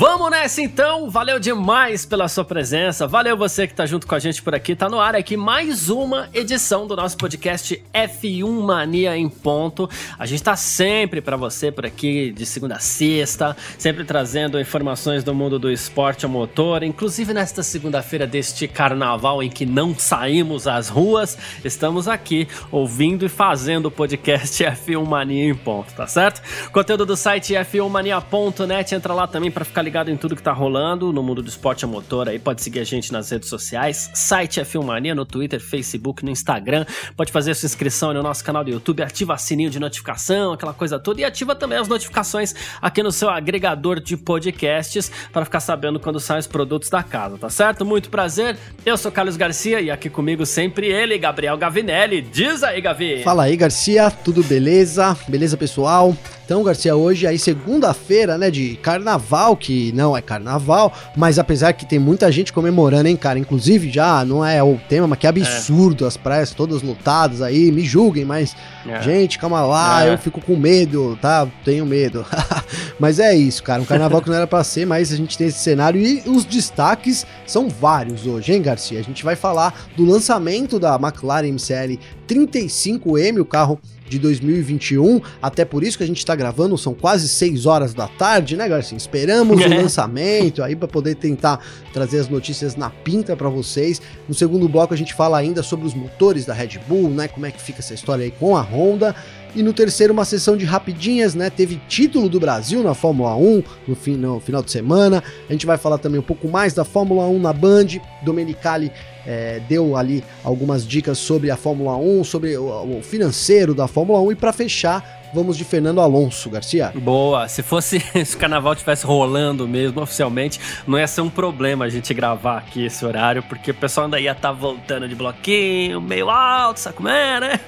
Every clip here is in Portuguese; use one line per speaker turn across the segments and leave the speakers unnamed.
Vamos nessa então, valeu demais pela sua presença, valeu você que tá junto com a gente por aqui, tá no ar aqui mais uma edição do nosso podcast F1 Mania em ponto. A gente tá sempre para você por aqui de segunda a sexta, sempre trazendo informações do mundo do esporte a motor, inclusive nesta segunda-feira deste carnaval em que não saímos às ruas, estamos aqui ouvindo e fazendo o podcast F1 Mania em ponto, tá certo? Conteúdo do site f1mania.net, entra lá também para ficar ligado em tudo que tá rolando no mundo do esporte a motor aí. Pode seguir a gente nas redes sociais, site é Filmania, no Twitter, Facebook, no Instagram. Pode fazer sua inscrição no nosso canal do YouTube, ativa o sininho de notificação, aquela coisa toda. E ativa também as notificações aqui no seu agregador de podcasts para ficar sabendo quando saem os produtos da casa, tá certo? Muito prazer. Eu sou Carlos Garcia e aqui comigo sempre ele, Gabriel Gavinelli. Diz aí, Gavi.
Fala aí, Garcia. Tudo beleza? Beleza, pessoal? Então, Garcia, hoje aí segunda-feira, né, de carnaval, que não é carnaval, mas apesar que tem muita gente comemorando, hein, cara, inclusive já não é o tema, mas que absurdo, é. as praias todas lotadas aí, me julguem, mas é. gente, calma lá, é. eu fico com medo, tá? Tenho medo. mas é isso, cara, um carnaval que não era para ser, mas a gente tem esse cenário e os destaques são vários hoje, hein, Garcia? A gente vai falar do lançamento da McLaren MCL 35M, o carro de 2021. Até por isso que a gente está gravando, são quase 6 horas da tarde, né, Garcia? Esperamos o lançamento aí para poder tentar trazer as notícias na pinta para vocês. No segundo bloco a gente fala ainda sobre os motores da Red Bull, né? Como é que fica essa história aí com a Honda. E no terceiro, uma sessão de rapidinhas, né? Teve título do Brasil na Fórmula 1 no, fim, no final de semana. A gente vai falar também um pouco mais da Fórmula 1 na Band. Domenicali é, deu ali algumas dicas sobre a Fórmula 1, sobre o, o financeiro da Fórmula 1. E para fechar, vamos de Fernando Alonso, Garcia.
Boa, se fosse se o carnaval tivesse rolando mesmo oficialmente, não ia ser um problema a gente gravar aqui esse horário, porque o pessoal ainda ia estar tá voltando de bloquinho, meio alto, sabe como é, né?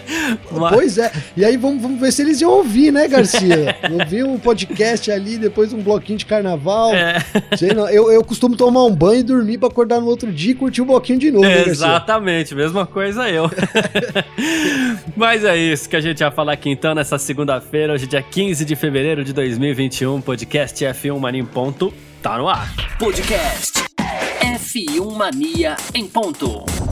Mas... Pois é, e aí vamos, vamos ver se eles iam ouvir, né, Garcia? ouvir um podcast ali, depois um bloquinho de carnaval. É. Sei não, eu, eu costumo tomar um banho e dormir para acordar no outro dia e curtir o bloquinho de novo,
né, Exatamente, mesma coisa eu. Mas é isso que a gente vai falar aqui então nessa nessa segunda-feira, hoje dia 15 de fevereiro de 2021, podcast F1 Mania em ponto, tá no ar. Podcast F1 Mania em ponto.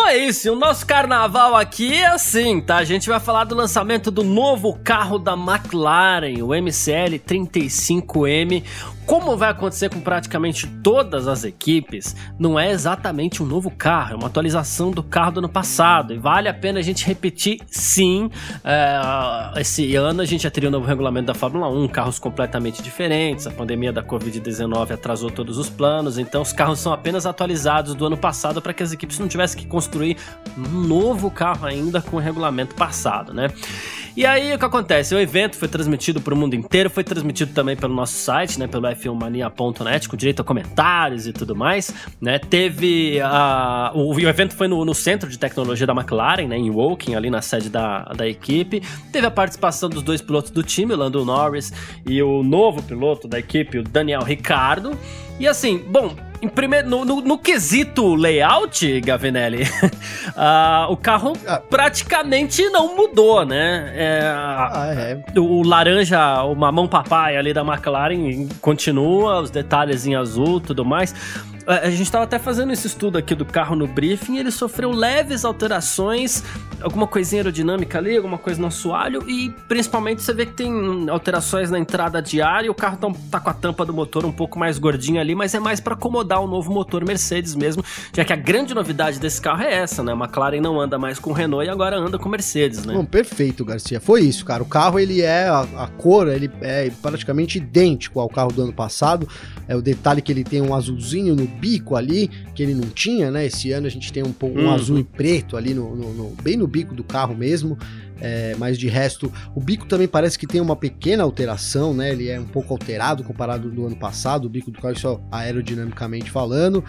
Bom, é isso. O nosso carnaval aqui é assim, tá? A gente vai falar do lançamento do novo carro da McLaren, o MCL 35M, como vai acontecer com praticamente todas as equipes, não é exatamente um novo carro, é uma atualização do carro do ano passado. E vale a pena a gente repetir, sim. É, esse ano a gente já teria um novo regulamento da Fórmula 1, carros completamente diferentes. A pandemia da Covid-19 atrasou todos os planos, então os carros são apenas atualizados do ano passado para que as equipes não tivessem que construir um novo carro ainda com o regulamento passado, né? E aí o que acontece? O evento foi transmitido para o mundo inteiro, foi transmitido também pelo nosso site, né, pelo f1mania.net, com direito a comentários e tudo mais, né? Teve a o, o evento foi no, no, centro de tecnologia da McLaren, né, em Woking, ali na sede da, da equipe. Teve a participação dos dois pilotos do time, o Lando Norris e o novo piloto da equipe, o Daniel Ricardo. E assim, bom, em primeiro, no, no, no, quesito layout, Gavinelli, uh, o carro ah. praticamente não mudou, né? É, ah, é. O laranja, o mamão papai ali da McLaren continua, os detalhes em azul tudo mais. A gente estava até fazendo esse estudo aqui do carro no briefing, ele sofreu leves alterações, alguma coisinha aerodinâmica ali, alguma coisa no assoalho, e principalmente você vê que tem alterações na entrada de ar e o carro tá, tá com a tampa do motor um pouco mais gordinha ali, mas é mais para acomodar o novo motor Mercedes mesmo, já que a grande novidade desse carro é essa, né? A McLaren não anda mais com Renault e agora anda com Mercedes, né?
Bom, perfeito, Garcia. Foi isso, cara. O carro, ele é, a, a cor, ele é praticamente idêntico ao carro do ano passado. É o detalhe que ele tem um azulzinho no bico ali, que ele não tinha, né? Esse ano a gente tem um, um uhum. azul e preto ali, no, no, no, bem no bico do carro mesmo. É, mas de resto, o bico também parece que tem uma pequena alteração, né? Ele é um pouco alterado comparado do ano passado, o bico do carro só aerodinamicamente falando.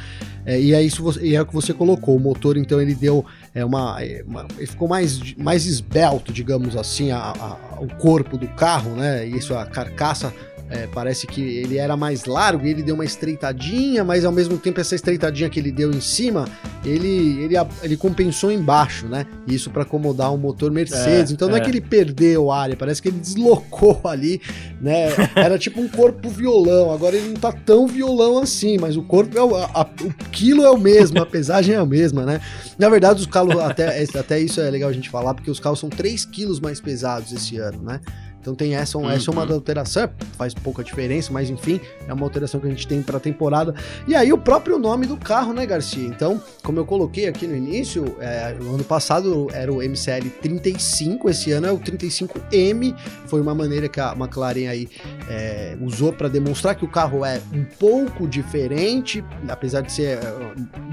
É, e é isso e é o que você colocou. O motor, então, ele deu é, uma, é, uma ele ficou mais, mais esbelto, digamos assim, a, a, o corpo do carro, né? Isso, a carcaça é, parece que ele era mais largo e ele deu uma estreitadinha, mas ao mesmo tempo essa estreitadinha que ele deu em cima, ele, ele, ele compensou embaixo, né? Isso para acomodar o motor Mercedes. É, então não é. é. que ele perdeu área, parece que ele deslocou ali, né? Era tipo um corpo violão. Agora ele não tá tão violão assim, mas o corpo é o, a, o quilo é o mesmo, a pesagem é a mesma, né? Na verdade, os carros, até, até isso é legal a gente falar, porque os carros são 3 quilos mais pesados esse ano, né? Então tem essa, uhum. essa é uma uhum. alteração, faz pouca diferença, mas enfim, é uma alteração que a gente tem para a temporada. E aí o próprio nome do carro, né, Garcia? Então, como eu coloquei aqui no início, é, no ano passado era o MCL 35, esse ano é o 35M. Foi uma maneira que a McLaren aí é, usou para demonstrar que o carro é um pouco diferente, apesar de ser é,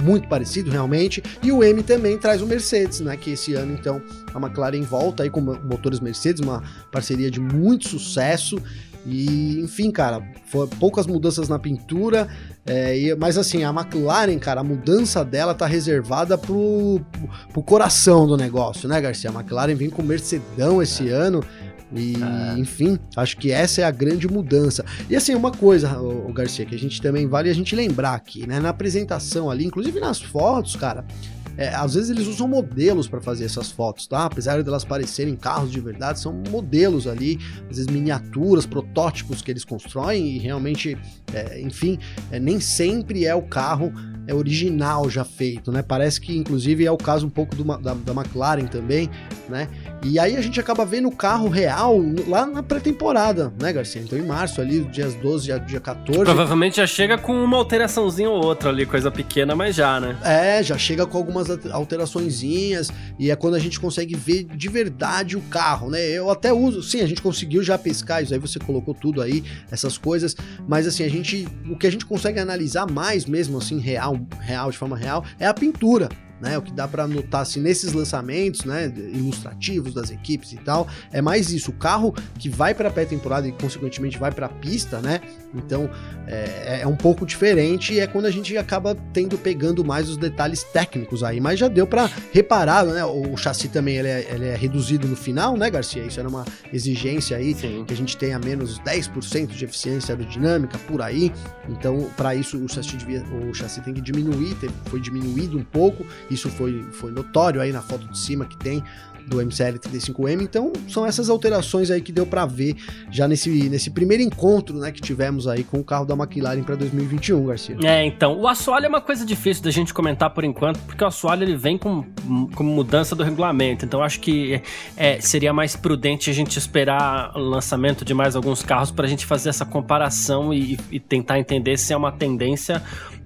muito parecido realmente. E o M também traz o Mercedes, né? Que esse ano então a McLaren volta aí com motores Mercedes, uma parceria de muito sucesso. E, enfim, cara, foi poucas mudanças na pintura. É, e, mas assim, a McLaren, cara, a mudança dela tá reservada pro, pro coração do negócio, né, Garcia? A McLaren vem com Mercedão esse é. ano. E, é. enfim, acho que essa é a grande mudança. E assim, uma coisa, o Garcia, que a gente também vale a gente lembrar aqui, né? Na apresentação ali, inclusive nas fotos, cara, é, às vezes eles usam modelos para fazer essas fotos, tá? Apesar de elas parecerem carros de verdade, são modelos ali, às vezes miniaturas, protótipos que eles constroem e realmente, é, enfim, é, nem sempre é o carro é original já feito, né? Parece que inclusive é o caso um pouco do, da, da McLaren também, né? E aí a gente acaba vendo o carro real lá na pré-temporada, né, Garcia? Então em março ali, dias 12 a dia 14.
Provavelmente já chega com uma alteraçãozinha ou outra ali, coisa pequena, mas já, né?
É, já chega com algumas alteraçõezinhas e é quando a gente consegue ver de verdade o carro, né? Eu até uso, sim, a gente conseguiu já pescar isso aí, você colocou tudo aí, essas coisas, mas assim, a gente, o que a gente consegue analisar mais mesmo assim, real, real, de forma real, é a pintura né? O que dá para notar assim, nesses lançamentos, né, ilustrativos das equipes e tal, é mais isso, o carro que vai para a pré-temporada e consequentemente vai para a pista, né? Então é, é, um pouco diferente e é quando a gente acaba tendo pegando mais os detalhes técnicos aí, mas já deu para reparar, né? O, chassi também ele é, ele é, reduzido no final, né, Garcia? Isso era uma exigência aí Sim. que a gente tenha menos 10% de eficiência aerodinâmica por aí. Então, para isso o chassi devia, o chassi tem que diminuir, foi diminuído um pouco isso foi, foi notório aí na foto de cima que tem do MCL 35M. Então, são essas alterações aí que deu para ver já nesse, nesse primeiro encontro, né, que tivemos aí com o carro da McLaren para 2021, Garcia.
É, então, o assoalho é uma coisa difícil da gente comentar por enquanto, porque o assoalho ele vem com, com mudança do regulamento. Então, acho que é, seria mais prudente a gente esperar o lançamento de mais alguns carros para a gente fazer essa comparação e, e tentar entender se é uma tendência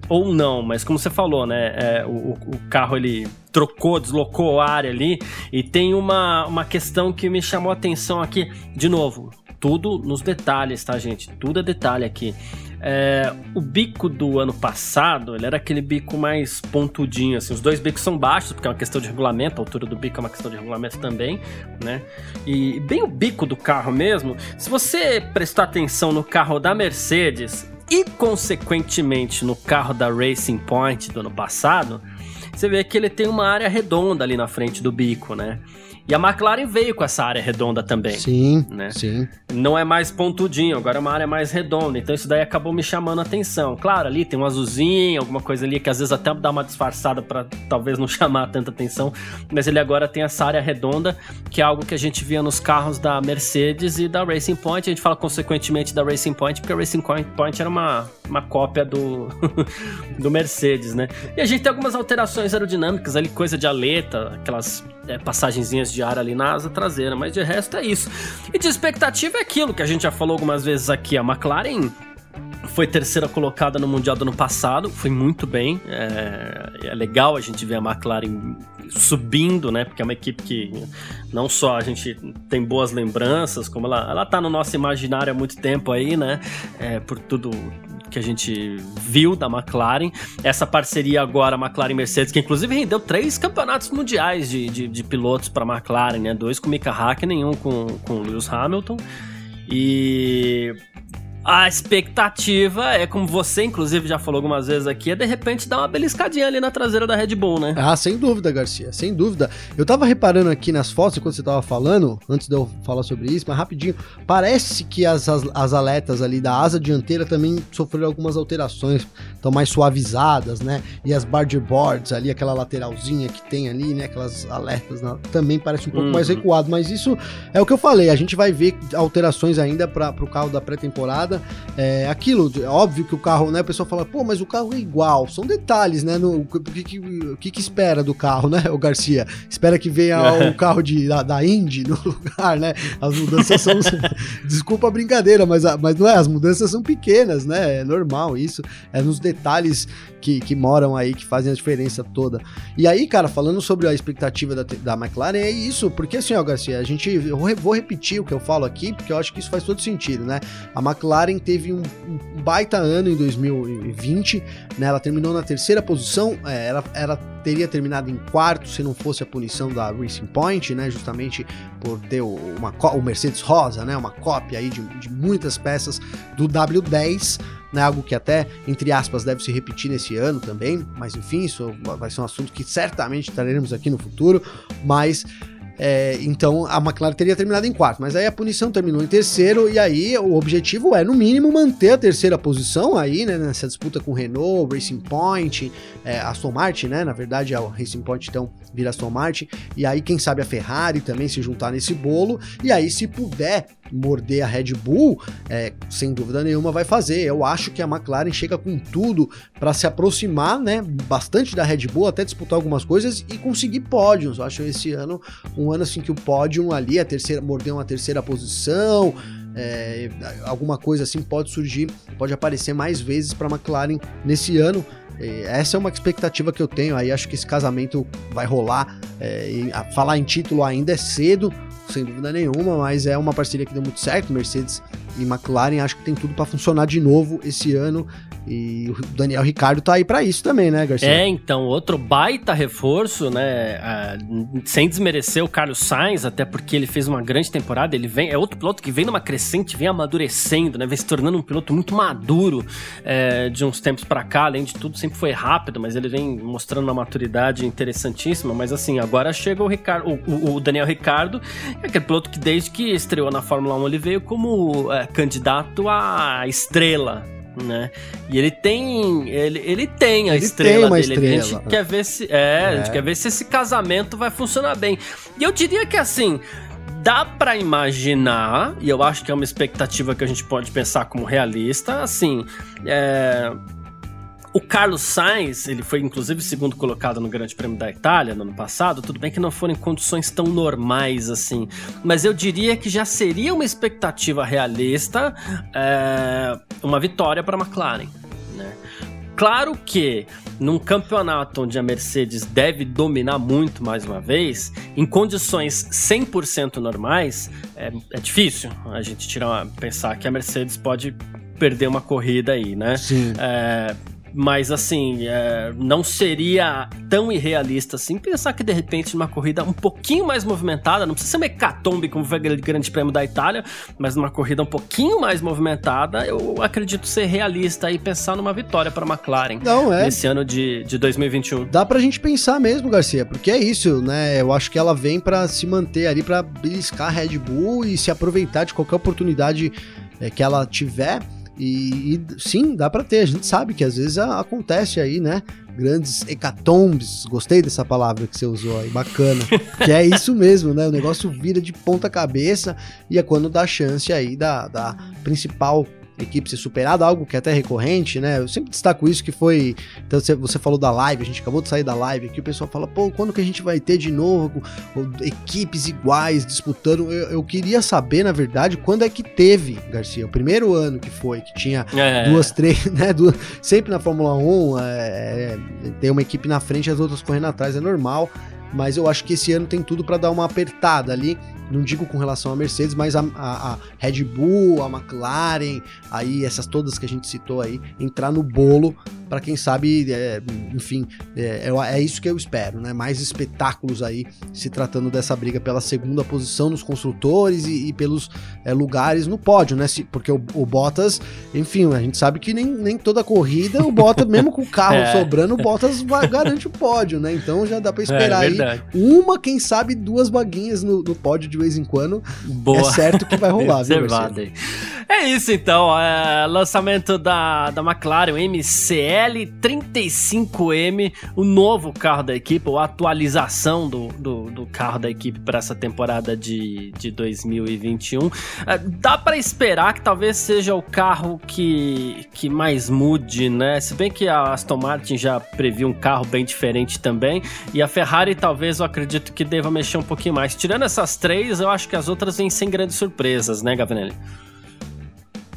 ou não, mas como você falou, né, é, o, o, carro ele trocou, deslocou a área ali e tem uma, uma questão que me chamou a atenção aqui, de novo, tudo nos detalhes, tá, gente? Tudo é detalhe aqui. É, o bico do ano passado, ele era aquele bico mais pontudinho, assim. Os dois bicos são baixos, porque é uma questão de regulamento, a altura do bico é uma questão de regulamento também, né? E bem o bico do carro mesmo, se você prestar atenção no carro da Mercedes, e, consequentemente, no carro da Racing Point do ano passado, você vê que ele tem uma área redonda ali na frente do bico, né? E a McLaren veio com essa área redonda também.
Sim, né? sim.
Não é mais pontudinho, agora é uma área mais redonda. Então isso daí acabou me chamando a atenção. Claro, ali tem um azulzinho, alguma coisa ali que às vezes até dá uma disfarçada para talvez não chamar tanta atenção. Mas ele agora tem essa área redonda, que é algo que a gente via nos carros da Mercedes e da Racing Point. A gente fala consequentemente da Racing Point, porque a Racing Point era uma, uma cópia do, do Mercedes, né? E a gente tem algumas alterações aerodinâmicas ali, coisa de aleta, aquelas é, passagenzinhas de ar ali na asa traseira, mas de resto é isso. E de expectativa é aquilo que a gente já falou algumas vezes aqui, a McLaren foi terceira colocada no Mundial do ano passado, foi muito bem. É, é, legal a gente ver a McLaren subindo, né? Porque é uma equipe que não só a gente tem boas lembranças, como ela, ela tá no nosso imaginário há muito tempo aí, né? É, por tudo que a gente viu da McLaren. Essa parceria agora, McLaren Mercedes, que inclusive rendeu três campeonatos mundiais de, de, de pilotos para McLaren, né? Dois com Mika Hakkinen, nenhum com, com Lewis Hamilton. E a expectativa é, como você inclusive já falou algumas vezes aqui, é de repente dar uma beliscadinha ali na traseira da Red Bull, né?
Ah, sem dúvida, Garcia, sem dúvida. Eu tava reparando aqui nas fotos, quando você tava falando, antes de eu falar sobre isso, mas rapidinho, parece que as, as, as aletas ali da asa dianteira também sofreram algumas alterações, estão mais suavizadas, né? E as barge boards ali, aquela lateralzinha que tem ali, né? Aquelas aletas na, também parece um pouco uhum. mais recuado, mas isso é o que eu falei, a gente vai ver alterações ainda para o carro da pré-temporada é aquilo, é óbvio que o carro, né? O pessoal fala, pô, mas o carro é igual. São detalhes, né? No, o que, que, o que, que espera do carro, né, o Garcia? Espera que venha o carro de, da, da Indy no lugar, né? As mudanças são. Desculpa a brincadeira, mas, mas não é, as mudanças são pequenas, né? É normal isso. É nos detalhes que, que moram aí, que fazem a diferença toda. E aí, cara, falando sobre a expectativa da, da McLaren, é isso, porque assim, ó, Garcia, a gente. Eu vou repetir o que eu falo aqui, porque eu acho que isso faz todo sentido, né? A McLaren McLaren teve um, um baita ano em 2020, né? Ela terminou na terceira posição, é, ela, ela teria terminado em quarto se não fosse a punição da Racing Point, né? Justamente por ter uma, o Mercedes Rosa, né? Uma cópia aí de, de muitas peças do W10, né, algo que até, entre aspas, deve se repetir nesse ano também, mas enfim, isso vai ser um assunto que certamente traremos aqui no futuro, mas é, então a McLaren teria terminado em quarto, mas aí a punição terminou em terceiro, e aí o objetivo é, no mínimo, manter a terceira posição aí, né, nessa disputa com Renault, Racing Point, é, Aston Martin, né, na verdade é o Racing Point então vira Aston Martin, e aí quem sabe a Ferrari também se juntar nesse bolo, e aí se puder morder a Red Bull, é, sem dúvida nenhuma vai fazer. Eu acho que a McLaren chega com tudo para se aproximar, né, bastante da Red Bull, até disputar algumas coisas e conseguir pódios. Eu acho esse ano um ano assim que o pódio ali, a terceira, morder uma terceira posição, é, alguma coisa assim pode surgir, pode aparecer mais vezes para a McLaren nesse ano. Essa é uma expectativa que eu tenho aí. Acho que esse casamento vai rolar. É, falar em título ainda é cedo, sem dúvida nenhuma, mas é uma parceria que deu muito certo. Mercedes e McLaren acho que tem tudo para funcionar de novo esse ano. E o Daniel Ricardo tá aí para isso também, né, Garcia?
É, então, outro baita reforço, né? Sem desmerecer o Carlos Sainz, até porque ele fez uma grande temporada. Ele vem, é outro piloto que vem numa crescente, vem amadurecendo, né? Vem se tornando um piloto muito maduro é, de uns tempos para cá. Além de tudo, sempre foi rápido, mas ele vem mostrando uma maturidade interessantíssima. Mas assim, agora chega o, Ricardo, o, o Daniel Ricardo, é aquele piloto que desde que estreou na Fórmula 1 ele veio como é, candidato a estrela né? E ele tem, ele, ele tem a ele estrela tem dele. Estrela. A gente quer ver se, é, é, a gente é. quer ver se esse casamento vai funcionar bem. E eu diria que assim, dá para imaginar, e eu acho que é uma expectativa que a gente pode pensar como realista, assim, é, o Carlos Sainz, ele foi inclusive segundo colocado no Grande Prêmio da Itália no ano passado. Tudo bem que não foram em condições tão normais assim, mas eu diria que já seria uma expectativa realista é, uma vitória para a McLaren. Né? Claro que num campeonato onde a Mercedes deve dominar muito mais uma vez, em condições 100% normais, é, é, difícil a gente tirar, pensar que a Mercedes pode perder uma corrida aí, né?
Sim.
É, mas assim, é, não seria tão irrealista assim pensar que de repente numa corrida um pouquinho mais movimentada, não precisa ser uma hecatombe como foi aquele grande prêmio da Itália, mas numa corrida um pouquinho mais movimentada, eu acredito ser realista e pensar numa vitória para a McLaren
não, é.
nesse ano de, de 2021.
Dá pra gente pensar mesmo, Garcia, porque é isso, né? Eu acho que ela vem para se manter ali, para beliscar a Red Bull e se aproveitar de qualquer oportunidade é, que ela tiver e, e, sim, dá para ter. A gente sabe que às vezes a, acontece aí, né? Grandes hecatombes. Gostei dessa palavra que você usou aí, bacana. que é isso mesmo, né? O negócio vira de ponta cabeça e é quando dá chance aí da, da principal equipe ser superada, algo que é até recorrente, né? Eu sempre destaco isso que foi. Então você falou da live, a gente acabou de sair da live aqui, o pessoal fala, pô, quando que a gente vai ter de novo equipes iguais disputando? Eu, eu queria saber, na verdade, quando é que teve, Garcia, o primeiro ano que foi, que tinha é. duas, três, né? Duas, sempre na Fórmula 1, é, é, tem uma equipe na frente e as outras correndo atrás, é normal. Mas eu acho que esse ano tem tudo para dar uma apertada ali não digo com relação à Mercedes, mas a, a, a, Red Bull, a McLaren, aí essas todas que a gente citou aí, entrar no bolo para quem sabe, é, enfim, é, é, isso que eu espero, né? Mais espetáculos aí se tratando dessa briga pela segunda posição nos construtores e, e pelos é, lugares no pódio, né? Se, porque o, o, Bottas, enfim, a gente sabe que nem, nem toda corrida o Bottas, mesmo com o carro é. sobrando, o Bottas vai, garante o pódio, né? Então já dá para esperar é, aí uma, quem sabe, duas vaguinhas no, no pódio de vez em quando. Boa. É certo que vai rolar, viu,
É isso então, é, lançamento da, da McLaren, MCL 35M, o novo carro da equipe, ou atualização do, do, do carro da equipe para essa temporada de, de 2021. É, dá para esperar que talvez seja o carro que, que mais mude, né? Se bem que a Aston Martin já previu um carro bem diferente também, e a Ferrari talvez eu acredito que deva mexer um pouquinho mais. Tirando essas três, eu acho que as outras vêm sem grandes surpresas, né, Gavinelli?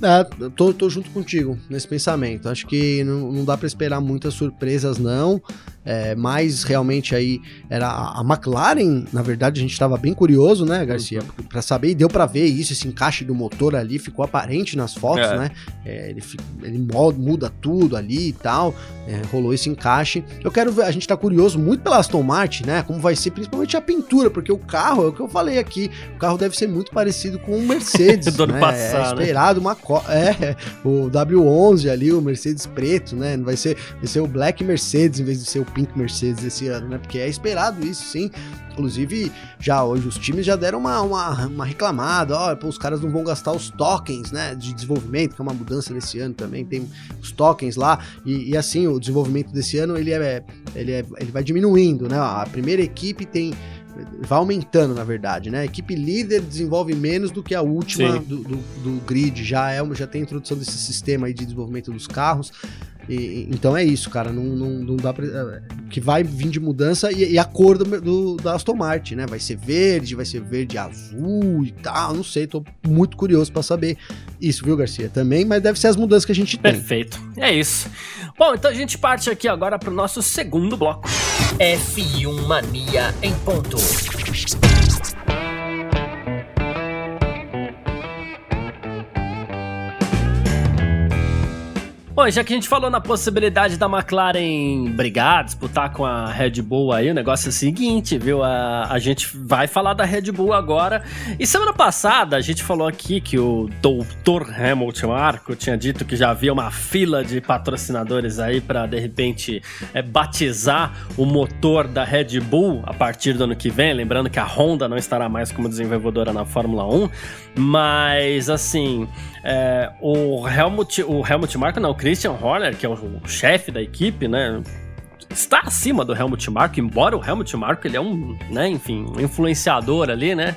É, tô, tô junto contigo nesse pensamento. Acho que não, não dá para esperar muitas surpresas, não é, mais realmente aí era a, McLaren, na verdade a gente estava bem curioso, né, Garcia, uhum. para saber e deu para ver isso, esse encaixe do motor ali ficou aparente nas fotos, é. né? É, ele, ele muda tudo ali e tal, é, rolou esse encaixe. Eu quero ver, a gente tá curioso muito pela Aston Martin, né? Como vai ser principalmente a pintura, porque o carro é o que eu falei aqui, o carro deve ser muito parecido com o Mercedes, do ano né? passado, é esperado uma é o W11 ali, o Mercedes preto, né? Vai ser, vai ser o Black Mercedes em vez de ser o Pink Mercedes esse ano, né? Porque é esperado isso, sim. Inclusive, já hoje os times já deram uma, uma, uma reclamada, ó, pô, os caras não vão gastar os tokens, né, de desenvolvimento, que é uma mudança nesse ano também, tem os tokens lá, e, e assim, o desenvolvimento desse ano, ele é, ele é, ele vai diminuindo, né, a primeira equipe tem vai aumentando, na verdade, né? A equipe líder desenvolve menos do que a última do, do, do, grid, já é já tem a introdução desse sistema aí de desenvolvimento dos carros. E, então é isso, cara. Não, não, não dá pra. É, que vai vir de mudança e, e a cor do, do, da Aston Martin, né? Vai ser verde, vai ser verde azul e tal. Não sei, tô muito curioso para saber isso, viu, Garcia? Também, mas deve ser as mudanças que a gente
tem. Perfeito. É isso. Bom, então a gente parte aqui agora pro nosso segundo bloco. F1 Mania em ponto. Bom, já que a gente falou na possibilidade da McLaren brigar, disputar com a Red Bull aí, o negócio é o seguinte, viu? A, a gente vai falar da Red Bull agora. E semana passada a gente falou aqui que o Dr. Hamilton Marco tinha dito que já havia uma fila de patrocinadores aí para de repente é, batizar o motor da Red Bull a partir do ano que vem. Lembrando que a Honda não estará mais como desenvolvedora na Fórmula 1, mas assim, é, o Helmut, o Helmut Marko, não, o Christian Horner, que é o, chefe da equipe, né? Está acima do Helmut Marko, embora o Helmut Marko ele é um, né, enfim, um influenciador ali, né?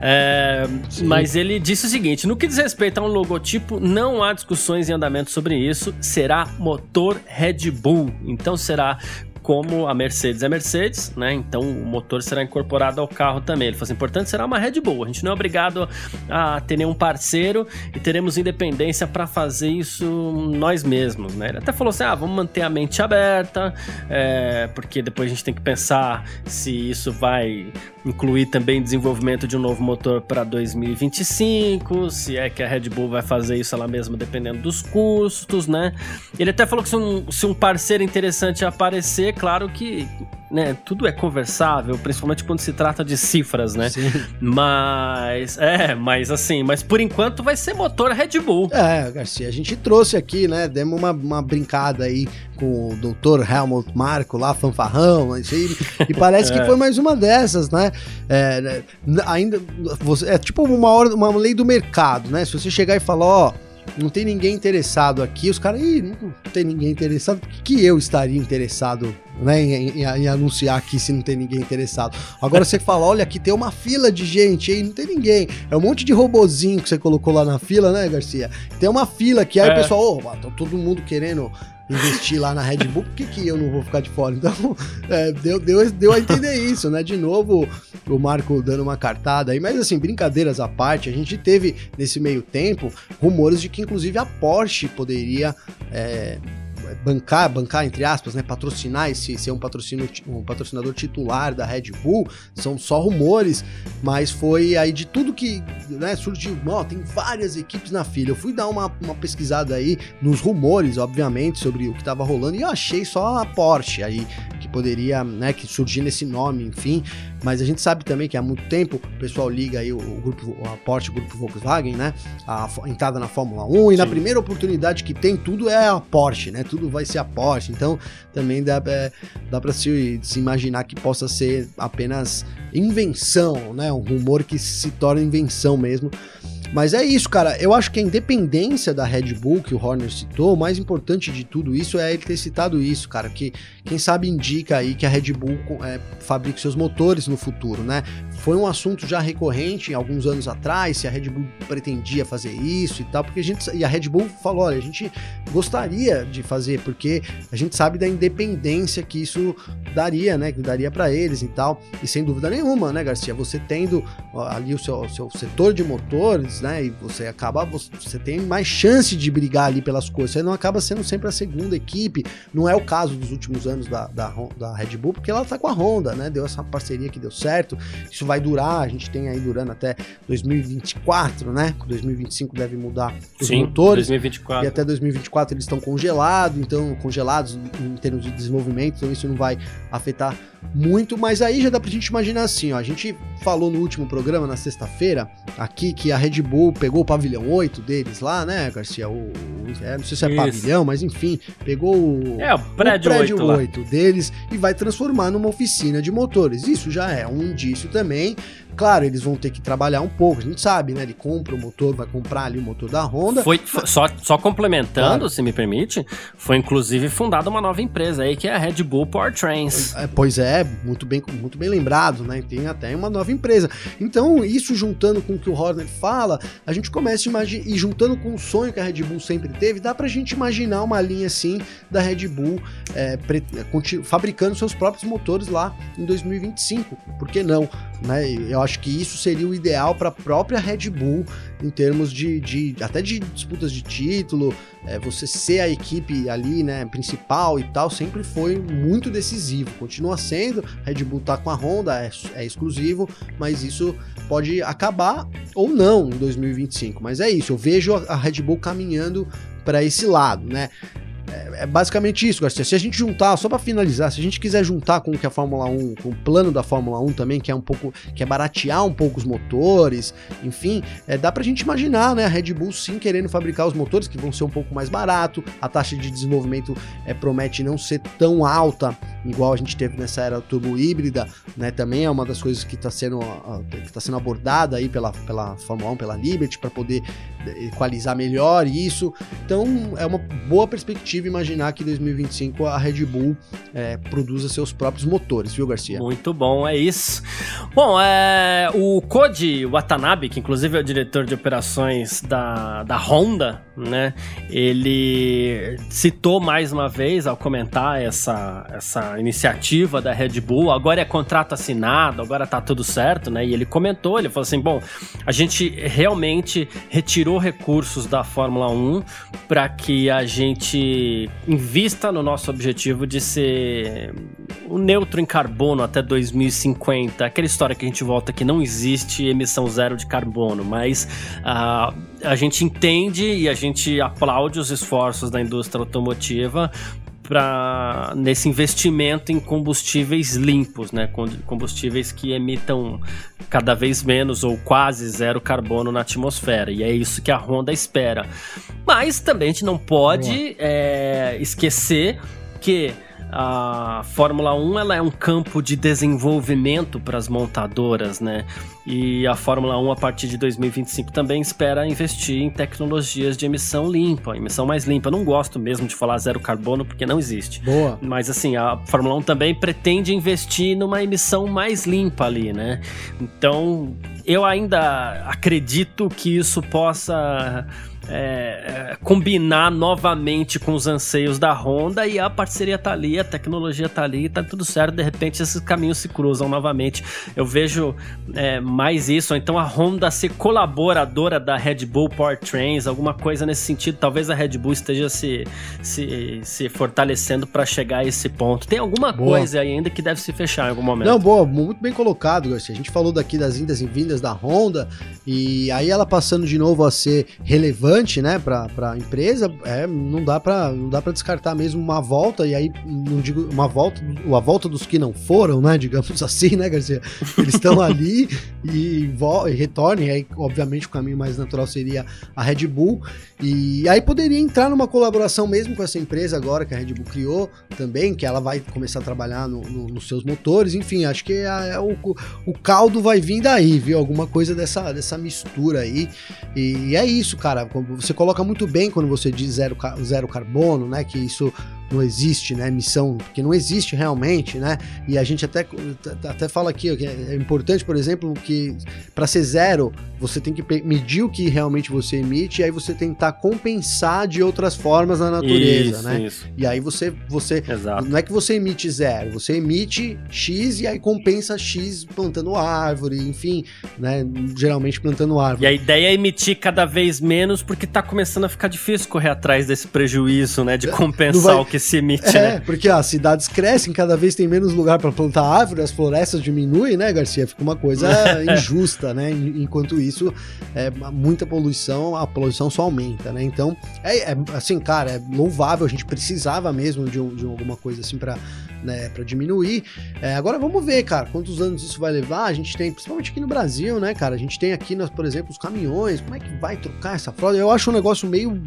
É, mas ele disse o seguinte: no que diz respeito a um logotipo, não há discussões em andamento sobre isso. Será motor Red Bull. Então será como a Mercedes é Mercedes, né? Então o motor será incorporado ao carro também. Ele falou assim: importante será uma Red Bull. A gente não é obrigado a ter nenhum parceiro e teremos independência para fazer isso nós mesmos, né? Ele até falou assim: ah, vamos manter a mente aberta, é, porque depois a gente tem que pensar se isso vai incluir também desenvolvimento de um novo motor para 2025, se é que a Red Bull vai fazer isso ela mesma dependendo dos custos, né? Ele até falou que se um, se um parceiro interessante aparecer, claro que né, tudo é conversável, principalmente quando se trata de cifras, né? Sim. Mas, é, mas assim, mas por enquanto vai ser motor Red Bull.
É, Garcia, a gente trouxe aqui, né, demos uma, uma brincada aí com o Dr. Helmut Marco lá, fanfarrão, aí, e parece é. que foi mais uma dessas, né? É, né, ainda, você, é tipo uma, hora, uma lei do mercado, né? Se você chegar e falar, ó, não tem ninguém interessado aqui, os caras, ih, não tem ninguém interessado, que eu estaria interessado né, em, em, em, anunciar aqui se não tem ninguém interessado? Agora você fala, olha, aqui tem uma fila de gente, aí não tem ninguém. É um monte de robozinho que você colocou lá na fila, né, Garcia? Tem uma fila que aí é. o pessoal, ô, oh, tá todo mundo querendo investir lá na Red Bull, por que, que eu não vou ficar de fora? Então, é, deu, deu, deu a entender isso, né? De novo, o Marco dando uma cartada aí, mas assim, brincadeiras à parte, a gente teve nesse meio tempo rumores de que inclusive a Porsche poderia. É, bancar, bancar entre aspas, né, patrocinar esse ser um, patrocínio, um patrocinador titular da Red Bull, são só rumores, mas foi aí de tudo que né, surgiu, ó, tem várias equipes na fila. Eu fui dar uma, uma pesquisada aí nos rumores, obviamente, sobre o que estava rolando e eu achei só a Porsche aí que poderia, né, que surgir nesse nome, enfim, mas a gente sabe também que há muito tempo o pessoal liga aí o, o grupo, a Porsche, o grupo Volkswagen, né, a, a entrada na Fórmula 1 e Sim. na primeira oportunidade que tem, tudo é a Porsche, né, tudo vai ser a Porsche, então também dá, é, dá para se, se imaginar que possa ser apenas invenção, né, um rumor que se torna invenção mesmo, mas é isso, cara. Eu acho que a independência da Red Bull, que o Horner citou, o mais importante de tudo isso é ele ter citado isso, cara. Que quem sabe indica aí que a Red Bull é, fabrique seus motores no futuro, né? Foi um assunto já recorrente alguns anos atrás, se a Red Bull pretendia fazer isso e tal, porque a gente. E a Red Bull falou: olha, a gente gostaria de fazer, porque a gente sabe da independência que isso daria, né? Que daria para eles e tal. E sem dúvida nenhuma, né, Garcia? Você tendo ali o seu, seu setor de motores né? E você acaba, você tem mais chance de brigar ali pelas coisas. Você não acaba sendo sempre a segunda equipe. Não é o caso dos últimos anos da, da, da Red Bull, porque ela tá com a Honda, né? Deu essa parceria que deu certo. Isso vai durar, a gente tem aí durando até 2024, né? 2025 deve mudar os Sim, motores.
2024.
E até 2024 eles estão congelados, então congelados em termos de desenvolvimento, então isso não vai afetar muito, mas aí já dá pra gente imaginar assim, ó, a gente falou no último programa, na sexta-feira, aqui que a Red Bull pegou o pavilhão 8 deles lá, né, Garcia? O, o é, não sei se é Isso. pavilhão, mas enfim, pegou o,
é, o prédio, o prédio 8,
8 deles e vai transformar numa oficina de motores. Isso já é um indício também Claro, eles vão ter que trabalhar um pouco, a gente sabe, né? Ele compra o motor, vai comprar ali o motor da Honda.
Foi, foi só, só complementando, claro. se me permite, foi inclusive fundada uma nova empresa aí que é a Red Bull Powertrains.
É, pois é, muito bem, muito bem lembrado, né? Tem até uma nova empresa. Então, isso juntando com o que o Horner fala, a gente começa a imaginar, e juntando com o sonho que a Red Bull sempre teve, dá pra gente imaginar uma linha assim da Red Bull é, fabricando seus próprios motores lá em 2025. Por que não? Né? Eu acho que isso seria o ideal para a própria Red Bull em termos de, de até de disputas de título, é, você ser a equipe ali, né, principal e tal, sempre foi muito decisivo. Continua sendo, Red Bull tá com a Honda, é, é exclusivo, mas isso pode acabar ou não em 2025. Mas é isso, eu vejo a Red Bull caminhando para esse lado, né? É, é, basicamente isso, Garcia. Se a gente juntar, só para finalizar, se a gente quiser juntar com o que a Fórmula 1, com o plano da Fórmula 1 também, que é um pouco, que é baratear um pouco os motores, enfim, é, dá pra gente imaginar, né, a Red Bull sim querendo fabricar os motores que vão ser um pouco mais barato, a taxa de desenvolvimento é, promete não ser tão alta, igual a gente teve nessa era turbo híbrida, né, também é uma das coisas que está sendo, que tá sendo abordada aí pela, pela Fórmula 1, pela Liberty, para poder equalizar melhor isso. Então, é uma boa perspectiva imaginar que em 2025 a Red Bull é, produza seus próprios motores, viu, Garcia?
Muito bom, é isso. Bom, é, o Koji Watanabe, que inclusive é o diretor de operações da, da Honda, né? Ele citou mais uma vez ao comentar essa, essa iniciativa da Red Bull. Agora é contrato assinado, agora tá tudo certo, né? E ele comentou, ele falou assim: bom, a gente realmente retirou recursos da Fórmula 1 para que a gente invista no nosso objetivo de ser um neutro em carbono até 2050. Aquela história que a gente volta que não existe emissão zero de carbono, mas uh, a gente entende e a gente aplaude os esforços da indústria automotiva para nesse investimento em combustíveis limpos, né? Combustíveis que emitam cada vez menos ou quase zero carbono na atmosfera. E é isso que a Honda espera. Mas também a gente não pode é, esquecer que a Fórmula 1 ela é um campo de desenvolvimento para as montadoras, né? E a Fórmula 1 a partir de 2025 também espera investir em tecnologias de emissão limpa, emissão mais limpa. Eu não gosto mesmo de falar zero carbono porque não existe.
Boa.
Mas assim, a Fórmula 1 também pretende investir numa emissão mais limpa ali, né? Então, eu ainda acredito que isso possa é, é, combinar novamente com os anseios da Honda e a parceria tá ali, a tecnologia tá ali, tá tudo certo. De repente esses caminhos se cruzam novamente. Eu vejo é, mais isso, então a Honda ser colaboradora da Red Bull Powertrains, alguma coisa nesse sentido. Talvez a Red Bull esteja se, se, se fortalecendo para chegar a esse ponto. Tem alguma boa. coisa aí ainda que deve se fechar em algum momento.
Não, boa, muito bem colocado, Garcia. A gente falou daqui das indas e vindas da Honda e aí ela passando de novo a ser relevante, né, para a empresa, é, não dá para não dá para descartar mesmo uma volta e aí não digo uma volta, a volta dos que não foram, né, digamos assim, né, Garcia? Eles estão ali e, e retornem, aí obviamente o caminho mais natural seria a Red Bull e aí poderia entrar numa colaboração mesmo com essa empresa agora que a Red Bull criou também, que ela vai começar a trabalhar no, no, nos seus motores, enfim, acho que é, é o, o caldo vai vir daí, viu? Alguma coisa dessa, dessa mistura aí. E, e é isso, cara. Você coloca muito bem quando você diz zero, zero carbono, né? Que isso não existe, né, emissão, porque não existe realmente, né? E a gente até, até fala aqui que é importante, por exemplo, que para ser zero, você tem que medir o que realmente você emite e aí você tentar compensar de outras formas na natureza, isso, né? Isso. E aí você você Exato. não é que você emite zero, você emite X e aí compensa X plantando árvore, enfim, né, geralmente plantando árvore.
E a ideia é emitir cada vez menos porque tá começando a ficar difícil correr atrás desse prejuízo, né, de compensar vai... o que que se emite,
é, né? porque as cidades crescem, cada vez tem menos lugar para plantar árvore, as florestas diminuem, né, Garcia? Fica uma coisa injusta, né? Enquanto isso, é, muita poluição, a poluição só aumenta, né? Então, é, é assim, cara, é louvável, a gente precisava mesmo de, um, de alguma coisa assim para né, para diminuir. É, agora vamos ver, cara, quantos anos isso vai levar. A gente tem, principalmente aqui no Brasil, né, cara? A gente tem aqui, por exemplo, os caminhões. Como é que vai trocar essa frota? Eu acho um negócio meio,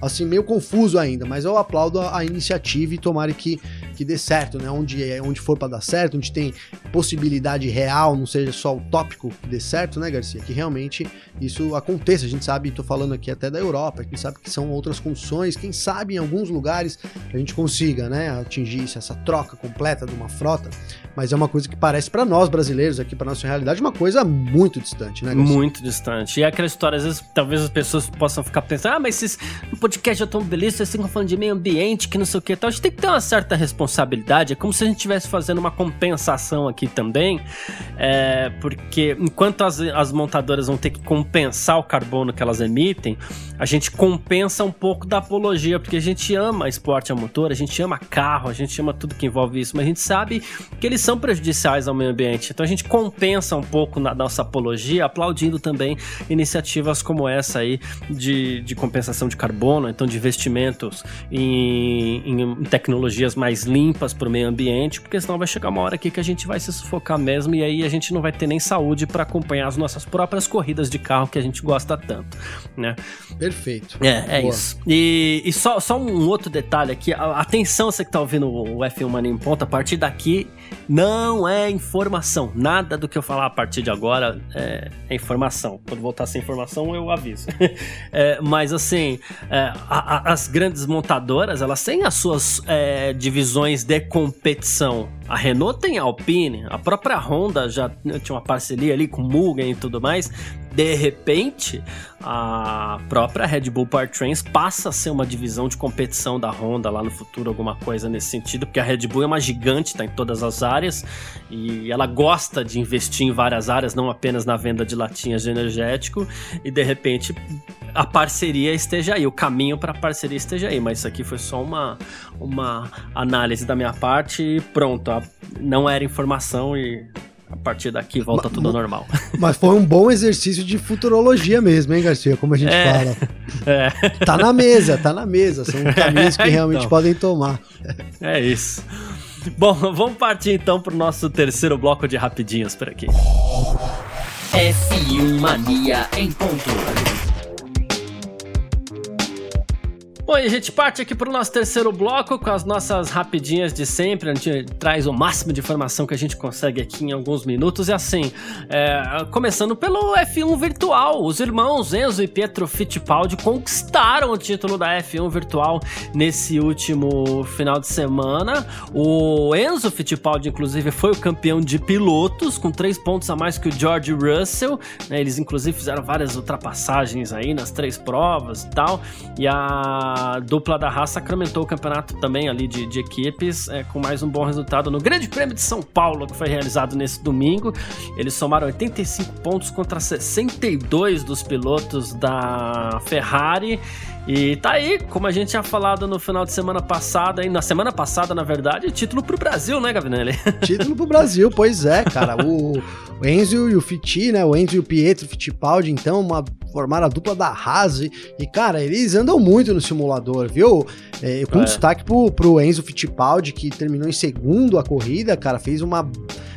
assim, meio confuso ainda, mas eu aplaudo a, a iniciativa e tomara que, que dê certo, né? Onde, onde for para dar certo, onde tem possibilidade real, não seja só o tópico que dê certo, né, Garcia? Que realmente isso aconteça. A gente sabe, tô falando aqui até da Europa, quem sabe que são outras condições, quem sabe em alguns lugares a gente consiga, né, atingir isso, essa troca completa de uma frota, mas é uma coisa que parece para nós brasileiros aqui, para nossa realidade, uma coisa muito distante, né?
Garcia? Muito distante. E é aquela história, às vezes, talvez as pessoas possam ficar pensando, ah, mas esses, no podcast automobilista, vocês ficam falando de meio ambiente, que não sei o que tal. A gente tem que ter uma certa responsabilidade, é como se a gente estivesse fazendo uma compensação aqui também, é, porque enquanto as, as montadoras vão ter que compensar o carbono que elas emitem, a gente compensa um pouco da apologia, porque a gente ama esporte a motor, a gente ama carro, a gente ama tudo que envolve isso, mas a gente sabe que eles são prejudiciais ao meio ambiente. Então a gente compensa um pouco na nossa apologia, aplaudindo também iniciativas como essa aí de, de compensação de carbono, então de investimentos em, em tecnologias mais limpas para o meio ambiente, porque senão vai chegar uma hora aqui que a gente vai se sufocar mesmo e aí a gente não vai ter nem saúde para acompanhar as nossas próprias corridas de carro que a gente gosta tanto, né?
Perfeito.
É, é Boa. isso. E, e só, só um outro detalhe aqui, atenção você que tá ouvindo o F1 Mania em Ponta, a partir daqui não é informação. Nada do que eu falar a partir de agora é, é informação. Quando voltar sem informação, eu aviso. é, mas assim, é, a, a, as grandes montadoras, elas têm as suas é, divisões de competição. A Renault tem a Alpine, a própria Honda já tinha uma parceria ali com Mugen e tudo mais. De repente, a própria Red Bull Powertrains passa a ser uma divisão de competição da Honda lá no futuro, alguma coisa nesse sentido, porque a Red Bull é uma gigante, tá em todas as áreas e ela gosta de investir em várias áreas, não apenas na venda de latinhas de energético, e de repente a parceria esteja aí, o caminho para a parceria esteja aí, mas isso aqui foi só uma, uma análise da minha parte e pronto, não era informação e a partir daqui volta mas, tudo ao normal.
Mas foi um bom exercício de futurologia mesmo, hein, Garcia? Como a gente é, fala. É. Tá na mesa, tá na mesa. São caminhos que realmente então, podem tomar.
É isso. Bom, vamos partir então pro nosso terceiro bloco de rapidinhos por aqui.
F1 Mania em ponto.
Bom, e a gente parte aqui para o nosso terceiro bloco com as nossas rapidinhas de sempre. A gente traz o máximo de informação que a gente consegue aqui em alguns minutos. E assim, é, começando pelo F1 Virtual. Os irmãos Enzo e Pietro Fittipaldi conquistaram o título da F1 Virtual nesse último final de semana. O Enzo Fittipaldi, inclusive, foi o campeão de pilotos, com três pontos a mais que o George Russell. Né? Eles, inclusive, fizeram várias ultrapassagens aí nas três provas e tal. E a a dupla da Haas sacramentou o campeonato também ali de, de equipes é, com mais um bom resultado no Grande Prêmio de São Paulo, que foi realizado nesse domingo. Eles somaram 85 pontos contra 62 dos pilotos da Ferrari. E tá aí, como a gente tinha falado no final de semana passada, e na semana passada, na verdade, título pro Brasil, né, Gavinelli?
Título pro Brasil, pois é, cara. O, o Enzo e o Fitti, né? O Enzo e o Pietro Fittipaldi, então, uma, formaram a dupla da Haas. E, e, cara, eles andam muito no simulador, viu? É, com é. destaque pro, pro Enzo Fittipaldi, que terminou em segundo a corrida, cara, fez uma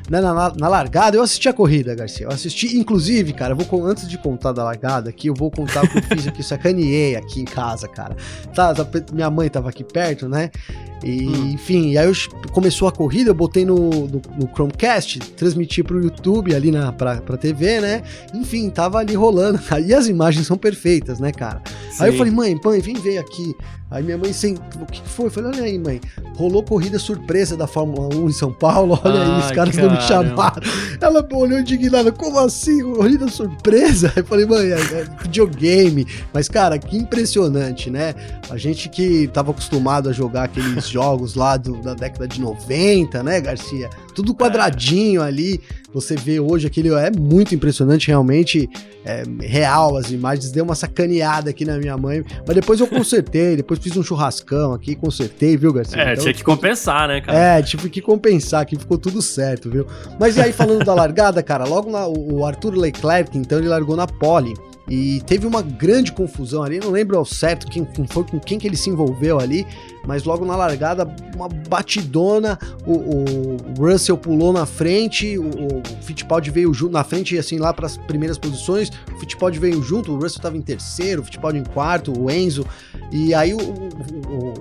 na, na, na, largada, eu assisti a corrida, Garcia. Eu assisti, inclusive, cara, eu vou antes de contar da largada aqui, eu vou contar o que eu fiz aqui, sacaneei aqui em casa, cara. Tá, tá, minha mãe tava aqui perto, né? E, hum. enfim, aí eu, começou a corrida, eu botei no, no, no, Chromecast, transmiti pro YouTube ali na, pra, pra TV, né? Enfim, tava ali rolando. E as imagens são perfeitas, né, cara? Sim. Aí eu falei, mãe, mãe, vem ver aqui. Aí minha mãe, sem, o que foi? Eu falei, olha aí, mãe, rolou corrida surpresa da Fórmula 1 em São Paulo, olha Ai, aí, os caras não me chamaram. Ela olhou indignada, como assim, corrida surpresa? Aí eu falei, mãe, é, é videogame. Mas, cara, que impressionante, né? A gente que tava acostumado a jogar aqueles jogos lá do, da década de 90, né, Garcia? Tudo quadradinho é. ali. Você vê hoje aquele. É muito impressionante, realmente. É, real as imagens. Deu uma sacaneada aqui na minha mãe. Mas depois eu consertei. depois fiz um churrascão aqui, consertei, viu, Garcia?
É, então, tinha que tipo, compensar, né,
cara? É, tive que compensar aqui. Ficou tudo certo, viu? Mas e aí, falando da largada, cara, logo na, o Arthur Leclerc, então, ele largou na pole. E teve uma grande confusão ali, não lembro ao certo quem, quem foi com quem que ele se envolveu ali, mas logo na largada, uma batidona, o, o Russell pulou na frente, o, o Fittipaldi veio junto na frente, assim, lá para as primeiras posições, o Fittipaldi veio junto, o Russell estava em terceiro, o Fittipaldi em quarto, o Enzo, e aí o, o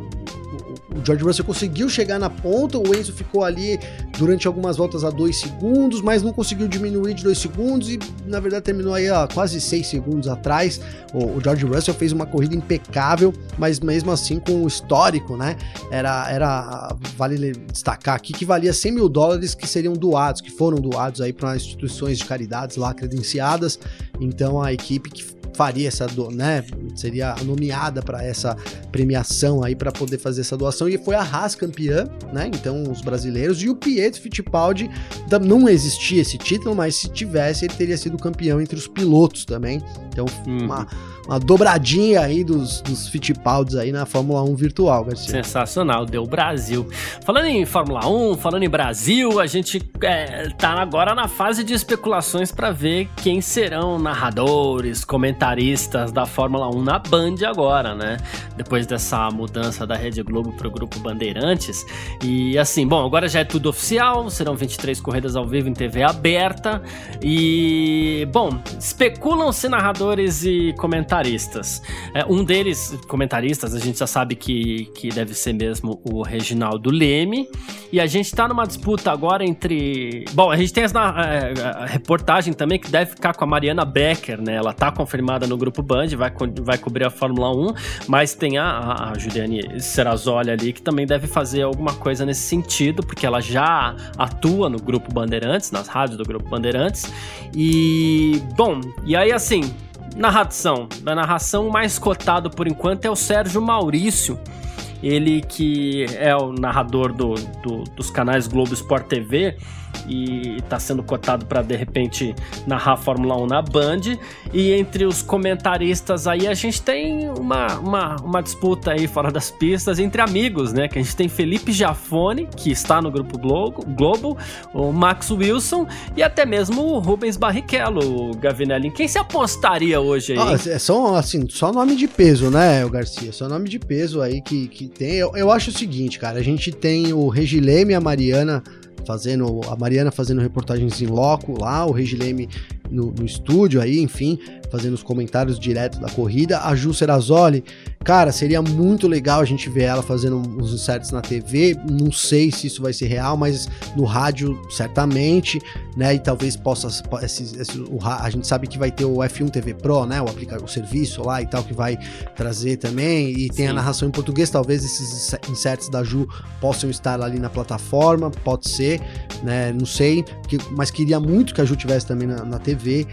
o George Russell conseguiu chegar na ponta, o Enzo ficou ali durante algumas voltas a 2 segundos, mas não conseguiu diminuir de 2 segundos e na verdade terminou aí a quase 6 segundos atrás. O, o, George Russell fez uma corrida impecável, mas mesmo assim com o histórico, né? Era, era vale destacar aqui que valia 100 mil dólares que seriam doados, que foram doados aí para instituições de caridades lá credenciadas. Então a equipe que faria essa, do, né, seria nomeada para essa premiação aí para poder fazer essa doação e foi a Haas campeã, né? Então os brasileiros e o Pietro Fittipaldi não existia esse título, mas se tivesse ele teria sido campeão entre os pilotos também. Então hum. uma uma dobradinha aí dos, dos Fittipaldi aí na Fórmula 1 virtual, Garcia.
Sensacional, deu Brasil. Falando em Fórmula 1, falando em Brasil, a gente é, tá agora na fase de especulações para ver quem serão narradores, comentaristas da Fórmula 1 na Band agora, né? Depois dessa mudança da Rede Globo pro Grupo Bandeirantes. E assim, bom, agora já é tudo oficial, serão 23 corridas ao vivo em TV aberta. E, bom, especulam-se narradores e comentaristas. É, um deles, comentaristas, a gente já sabe que, que deve ser mesmo o Reginaldo Leme. E a gente tá numa disputa agora entre. Bom, a gente tem essa é, a reportagem também que deve ficar com a Mariana Becker, né? Ela tá confirmada no grupo Band, vai, vai cobrir a Fórmula 1, mas tem a, a Juliane Serrazoli ali que também deve fazer alguma coisa nesse sentido, porque ela já atua no grupo Bandeirantes, nas rádios do grupo Bandeirantes. E, bom, e aí assim, Narração. Da narração mais cotado por enquanto é o Sérgio Maurício. Ele que é o narrador do, do, dos canais Globo Sport TV e está sendo cotado para de repente narrar a Fórmula 1 na Band. E entre os comentaristas aí a gente tem uma, uma, uma disputa aí fora das pistas entre amigos, né? Que a gente tem Felipe Jafone, que está no grupo Globo, Globo o Max Wilson e até mesmo o Rubens Barrichello, o Gavinelli. Quem se apostaria hoje aí?
Ah, é só, assim, só nome de peso, né, o Garcia? Só nome de peso aí que, que tem. Eu, eu acho o seguinte, cara, a gente tem o Regileme e a Mariana fazendo a Mariana fazendo reportagens em loco lá, o Regileme no, no estúdio aí, enfim, fazendo os comentários direto da corrida. A Ju Serazoli, cara, seria muito legal a gente ver ela fazendo uns inserts na TV. Não sei se isso vai ser real, mas no rádio certamente, né? E talvez possa. Esse, esse, o, a gente sabe que vai ter o F1 TV Pro, né? O aplicativo, o serviço lá e tal, que vai trazer também. E tem Sim. a narração em português. Talvez esses inserts da Ju possam estar ali na plataforma, pode ser, né? Não sei, que, mas queria muito que a Ju tivesse também na, na TV. TV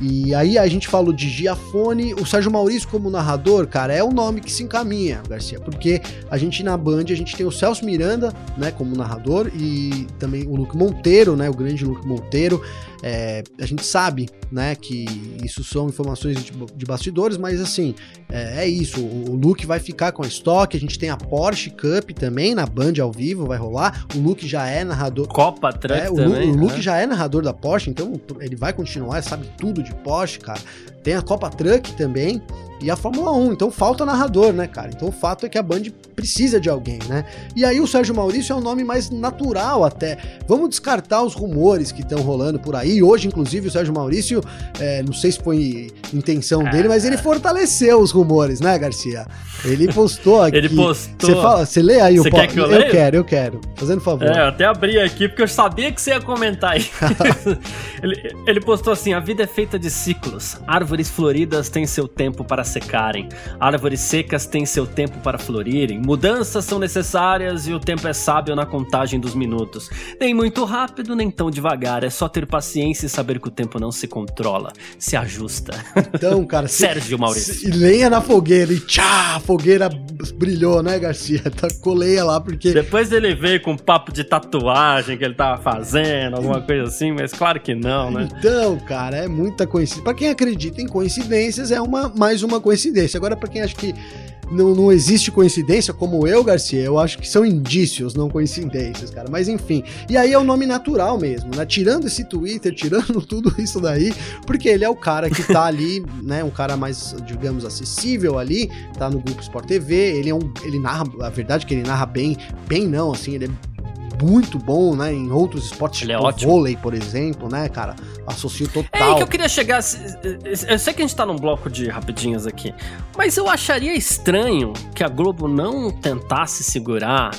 e aí a gente falou de Giafone, o Sérgio Maurício como narrador, cara, é o nome que se encaminha, Garcia, porque a gente na Band, a gente tem o Celso Miranda, né, como narrador e também o Luke Monteiro, né, o grande Luke Monteiro. É, a gente sabe, né, que isso são informações de, de bastidores, mas assim, é, é, isso. O, o Luke vai ficar com a estoque. A gente tem a Porsche Cup também na Band ao vivo, vai rolar. O Luke já é narrador.
Copa Truck
é, o,
também.
O Luke né? já é narrador da Porsche, então ele vai continuar, sabe tudo de Porsche, cara. Tem a Copa Truck também e a Fórmula 1. Então falta narrador, né, cara? Então o fato é que a Band precisa de alguém, né? E aí o Sérgio Maurício é um nome mais natural até. Vamos descartar os rumores que estão rolando por aí. Hoje, inclusive, o Sérgio Maurício, é, não sei se foi intenção é. dele, mas ele fortaleceu os rumores, né, Garcia? Ele postou aqui.
ele postou.
Você, fala, você lê aí
o quer que eu,
eu quero, eu quero. Fazendo favor.
É, eu até abri aqui porque eu sabia que você ia comentar aí. ele, ele postou assim: a vida é feita de ciclos. Árvores floridas têm seu tempo para secarem. Árvores secas têm seu tempo para florirem. Mudanças são necessárias e o tempo é sábio na contagem dos minutos. Nem muito rápido, nem tão devagar. É só ter paciência e saber que o tempo não se controla, se ajusta.
Então, cara,
Sérgio Maurício.
Se, lenha na fogueira e tchá, a fogueira brilhou, né, Garcia? Tá coleia lá porque
Depois ele veio com papo de tatuagem que ele tava fazendo, alguma coisa assim, mas claro que não, né?
Então, cara, é muita coincidência. Para quem acredita em coincidências, é uma mais uma coincidência. Agora para quem acha que não, não existe coincidência, como eu, Garcia, eu acho que são indícios, não coincidências, cara. Mas enfim. E aí é o nome natural mesmo, né? Tirando esse Twitter, tirando tudo isso daí, porque ele é o cara que tá ali, né? Um cara mais, digamos, acessível ali, tá no grupo Sport TV. Ele é um. Ele narra, a verdade é que ele narra bem, bem não, assim, ele é muito bom, né? Em outros esportes,
Ele é tipo ótimo.
vôlei, por exemplo, né, cara? Associo total.
É que eu queria chegar. Eu sei que a gente tá num bloco de rapidinhas aqui, mas eu acharia estranho que a Globo não tentasse segurar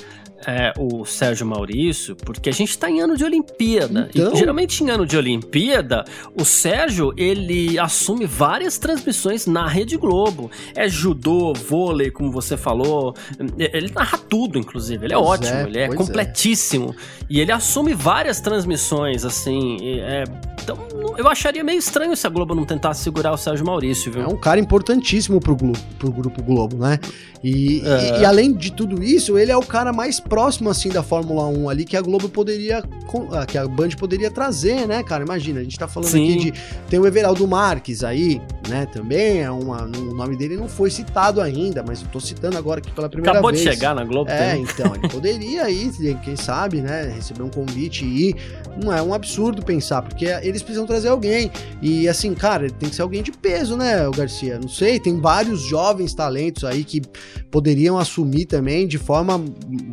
é, o Sérgio Maurício, porque a gente está em ano de Olimpíada. Então... E, geralmente em ano de Olimpíada, o Sérgio ele assume várias transmissões na Rede Globo. É judô, vôlei, como você falou. Ele narra tudo, inclusive. Ele é pois ótimo, é, ele é, é. completíssimo. É. E ele assume várias transmissões, assim. É, então, eu acharia meio estranho se a Globo não tentasse segurar o Sérgio Maurício, viu?
É um cara importantíssimo pro, Globo, pro Grupo Globo, né? E, é. e, e, além de tudo isso, ele é o cara mais próximo, assim, da Fórmula 1 ali que a Globo poderia, ah, que a Band poderia trazer, né, cara? Imagina, a gente tá falando Sim. aqui de, tem o Everaldo Marques aí, né, também é uma, o nome dele não foi citado ainda, mas eu tô citando agora aqui pela primeira
Acabou
vez.
Acabou de chegar na Globo.
É, também. então, ele poderia aí, quem sabe, né, receber um convite e ir. Não é um absurdo pensar, porque eles precisam trazer alguém. E assim, cara, tem que ser alguém de peso, né, o Garcia? Não sei, tem vários jovens talentos aí que poderiam assumir também de forma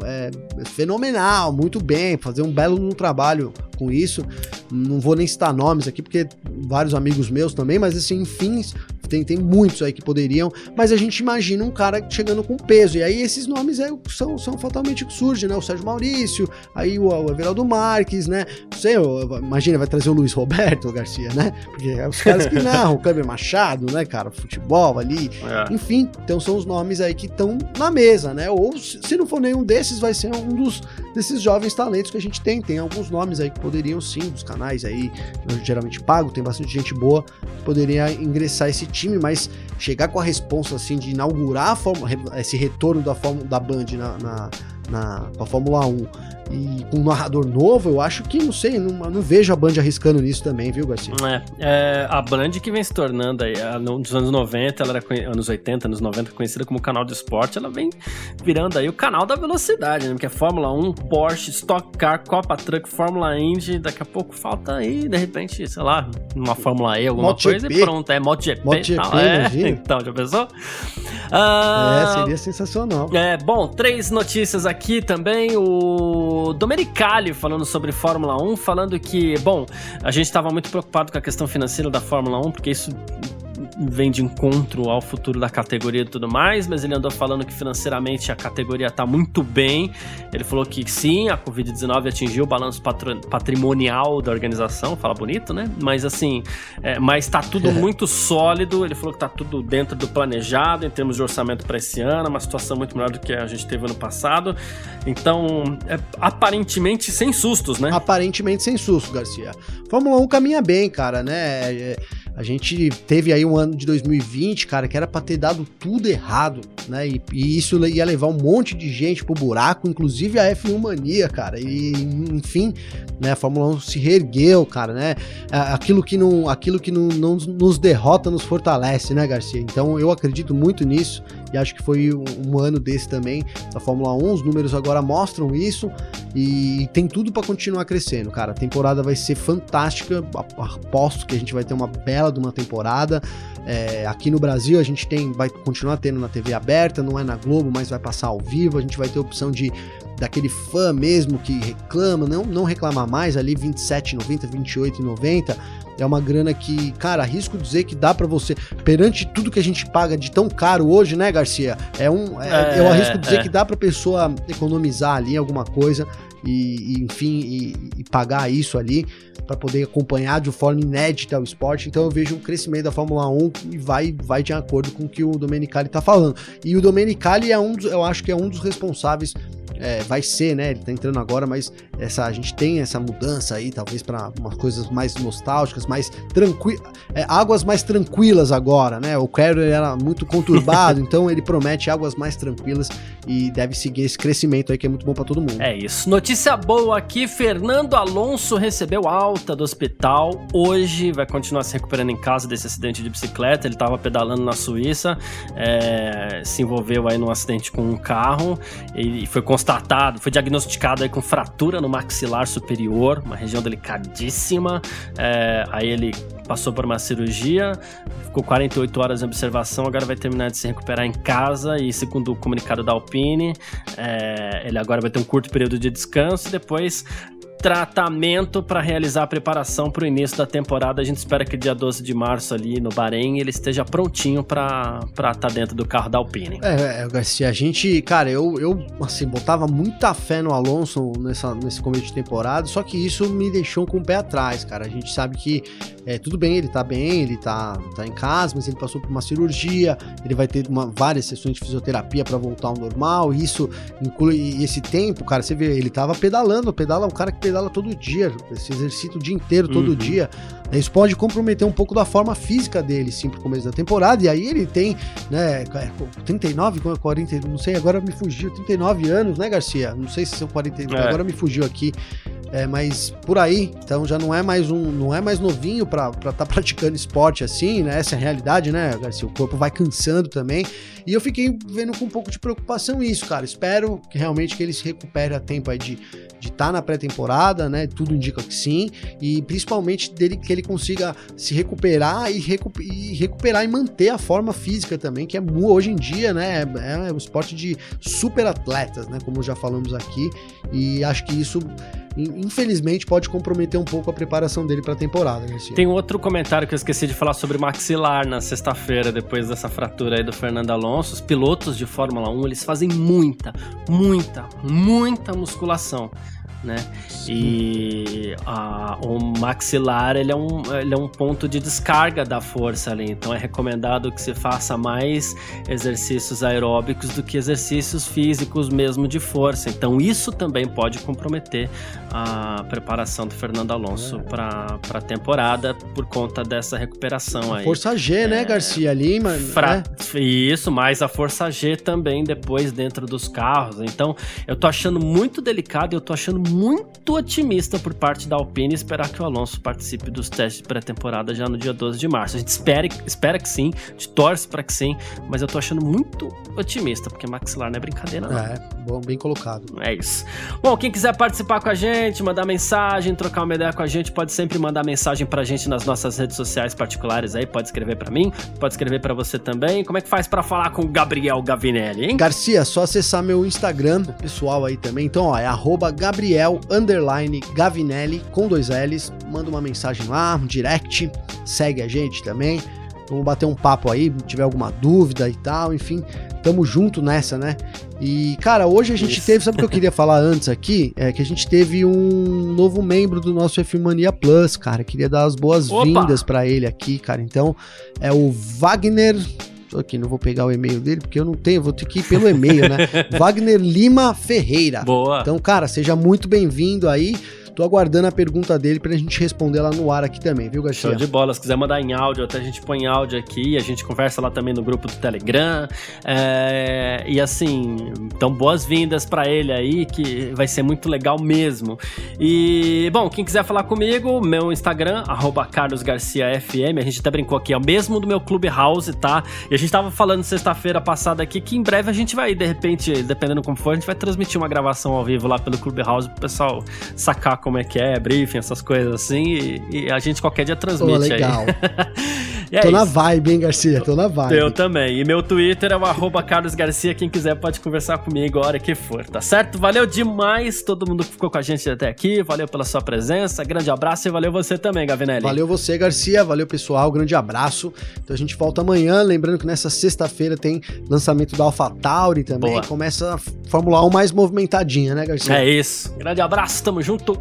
é, fenomenal, muito bem, fazer um belo trabalho com isso. Não vou nem citar nomes aqui, porque vários amigos meus também, mas assim, enfim, things tem, tem muitos aí que poderiam, mas a gente imagina um cara chegando com peso. E aí esses nomes é, são, são fatalmente que surgem, né? O Sérgio Maurício, aí o, o Everaldo Marques, né? Não sei, imagina, vai trazer o Luiz Roberto Garcia, né? Porque é os caras que narram, o Câmbio Machado, né, cara? Futebol ali. É. Enfim, então são os nomes aí que estão na mesa, né? Ou se não for nenhum desses, vai ser um dos desses jovens talentos que a gente tem. Tem alguns nomes aí que poderiam sim, dos canais aí, geralmente pago, tem bastante gente boa, que poderia ingressar esse time, mas chegar com a responsa assim de inaugurar a Fórmula, esse retorno da, Fórmula, da Band na, na, na, na Fórmula 1 e com um narrador novo, eu acho que, não sei, não, não vejo a Band arriscando nisso também, viu, Garcia?
É, é a Band que vem se tornando aí, nos anos 90, ela era, anos 80, anos 90, conhecida como canal de esporte, ela vem virando aí o canal da velocidade, né? Porque é Fórmula 1, Porsche, Stock Car, Copa Truck, Fórmula Indy, daqui a pouco falta aí, de repente, sei lá, uma Fórmula E, alguma Moto coisa GP. e pronto, é MotoGP.
MotoGP,
tal, é, então, já pensou?
Ah, é, seria sensacional.
É, bom, três notícias aqui também, o o Domenicali falando sobre Fórmula 1, falando que, bom, a gente estava muito preocupado com a questão financeira da Fórmula 1, porque isso vem de encontro ao futuro da categoria e tudo mais, mas ele andou falando que financeiramente a categoria está muito bem. Ele falou que sim, a Covid-19 atingiu o balanço patrimonial da organização, fala bonito, né? Mas assim, é, mas está tudo muito sólido. Ele falou que está tudo dentro do planejado em termos de orçamento para esse ano, uma situação muito melhor do que a gente teve ano passado. Então, é, aparentemente sem sustos, né?
Aparentemente sem sustos, Garcia. Fórmula 1 caminha bem, cara, né? É, a gente teve aí um ano de 2020, cara, que era pra ter dado tudo errado, né? E, e, isso ia levar um monte de gente pro buraco, inclusive a F1 Mania, cara. E, enfim, né? A Fórmula 1 se reergueu, cara, né? Aquilo que não, aquilo que não, não nos derrota nos fortalece, né, Garcia? Então eu acredito muito nisso e acho que foi um, ano desse também da Fórmula 1. Os números agora mostram isso e tem tudo para continuar crescendo, cara. A temporada vai ser fantástica. Aposto que a gente vai ter uma bela de uma temporada. É, aqui no Brasil a gente tem, vai continuar tendo na TV aberta, não é na Globo, mas vai passar ao vivo. A gente vai ter a opção de daquele fã mesmo que reclama, não, não reclamar mais ali 27,90, 28,90 é uma grana que, cara, arrisco dizer que dá para você, perante tudo que a gente paga de tão caro hoje, né, Garcia? É um, é, é, eu arrisco dizer é. que dá para pessoa economizar ali alguma coisa e, e enfim, e, e, pagar isso ali para poder acompanhar de forma inédita o esporte. Então eu vejo um crescimento da Fórmula 1 e vai, vai de acordo com o que o Domenicali tá falando. E o Domenicali é um dos, eu acho que é um dos responsáveis é, vai ser, né? Ele tá entrando agora, mas essa, a gente tem essa mudança aí, talvez para umas coisas mais nostálgicas, mais tranquilas, é, águas mais tranquilas agora, né? O Carrier era muito conturbado, então ele promete águas mais tranquilas e deve seguir esse crescimento aí que é muito bom para todo mundo.
É isso. Notícia boa aqui: Fernando Alonso recebeu alta do hospital. Hoje vai continuar se recuperando em casa desse acidente de bicicleta. Ele estava pedalando na Suíça, é, se envolveu aí num acidente com um carro e foi constatado, foi diagnosticado aí com fratura no maxilar superior, uma região delicadíssima. É, aí ele passou por uma cirurgia, ficou 48 horas em observação, agora vai terminar de se recuperar em casa e segundo o comunicado da Alpine, é, ele agora vai ter um curto período de descanso e depois tratamento para realizar a preparação para o início da temporada. A gente espera que dia 12 de março ali no Bahrein ele esteja prontinho para estar tá dentro do carro da Alpine.
É, é, Garcia, a gente, cara, eu, eu assim, botava muita fé no Alonso nessa, nesse começo de temporada, só que isso me deixou com o pé atrás, cara. A gente sabe que é, tudo bem, ele tá bem, ele tá, tá em casa, mas ele passou por uma cirurgia, ele vai ter uma, várias sessões de fisioterapia para voltar ao normal. Isso inclui esse tempo, cara. Você vê, ele tava pedalando, pedala o cara que pedala todo dia, se exercita o dia inteiro, todo uhum. dia. Isso pode comprometer um pouco da forma física dele, sim, pro começo da temporada. E aí ele tem, né, 39, 40, não sei, agora me fugiu, 39 anos, né, Garcia? Não sei se são 40, é. agora me fugiu aqui é, mas por aí, então já não é mais um, não é mais novinho para estar tá praticando esporte assim, né? Essa é a realidade, né, Garcia? O corpo vai cansando também. E eu fiquei vendo com um pouco de preocupação isso, cara. Espero que realmente que ele se recupere a tempo aí de de estar tá na pré-temporada, né? Tudo indica que sim, e principalmente dele que ele consiga se recuperar e, recu e recuperar e manter a forma física também, que é hoje em dia, né? É, é um esporte de super atletas, né? Como já falamos aqui, e acho que isso infelizmente pode comprometer um pouco a preparação dele para a temporada. Garcia.
Tem outro comentário que eu esqueci de falar sobre maxilar na sexta-feira, depois dessa fratura aí do Fernando Alonso. Os pilotos de Fórmula 1, eles fazem muita, muita, muita musculação né? E a, o maxilar ele é, um, ele é um ponto de descarga da força ali, então é recomendado que se faça mais exercícios aeróbicos do que exercícios físicos mesmo de força. Então isso também pode comprometer a preparação do Fernando Alonso é. para a temporada por conta dessa recuperação aí.
Força G, né, é, né, Garcia Lima?
Fra... É. Isso, mas a força G também depois dentro dos carros. Então eu tô achando muito delicado, eu tô achando muito otimista por parte da Alpine esperar que o Alonso participe dos testes de pré-temporada já no dia 12 de março. A gente espera, espera que sim, a gente torce para que sim, mas eu tô achando muito otimista, porque maxilar não é brincadeira, não.
É, bom, bem colocado.
É isso. Bom, quem quiser participar com a gente, mandar mensagem, trocar uma ideia com a gente, pode sempre mandar mensagem pra gente nas nossas redes sociais particulares aí, pode escrever para mim, pode escrever para você também. Como é que faz para falar com o Gabriel Gavinelli, hein?
Garcia, só acessar meu Instagram pessoal aí também. Então, ó, é arroba Gabriel Gavinelli com dois L's. Manda uma mensagem lá, um direct, segue a gente também. Vamos bater um papo aí, se tiver alguma dúvida e tal, enfim, tamo junto nessa, né? E, cara, hoje a gente Isso. teve, sabe o que eu queria falar antes aqui? É que a gente teve um novo membro do nosso F Mania Plus, cara. Queria dar as boas-vindas para ele aqui, cara. Então, é o Wagner aqui, não vou pegar o e-mail dele, porque eu não tenho, vou ter que ir pelo e-mail, né? Wagner Lima Ferreira.
Boa.
Então, cara, seja muito bem-vindo aí. Tô aguardando a pergunta dele pra gente responder lá no ar aqui também, viu, Garcia?
Show de bola. Se quiser mandar em áudio, até a gente põe em áudio aqui, a gente conversa lá também no grupo do Telegram. É... E assim, então boas-vindas para ele aí, que vai ser muito legal mesmo. E, bom, quem quiser falar comigo, meu Instagram, carlosgarciafm, a gente até brincou aqui, é o mesmo do meu Clubhouse, tá? E a gente tava falando sexta-feira passada aqui que em breve a gente vai, de repente, dependendo como for, a gente vai transmitir uma gravação ao vivo lá pelo Clubhouse pro pessoal sacar como é que é, briefing, essas coisas assim, e, e a gente qualquer dia transmite Pô,
legal. aí. É Tô isso. na vibe, hein, Garcia? Tô na vibe.
Eu também. E meu Twitter é o arroba Carlos Garcia. Quem quiser pode conversar comigo a hora que for, tá certo? Valeu demais todo mundo que ficou com a gente até aqui. Valeu pela sua presença. Grande abraço e valeu você também, Gavinelli.
Valeu você, Garcia. Valeu, pessoal. Grande abraço. Então a gente volta amanhã. Lembrando que nessa sexta-feira tem lançamento da AlphaTauri também. Boa. Começa a Fórmula 1 mais movimentadinha, né, Garcia?
É isso. Grande abraço, tamo junto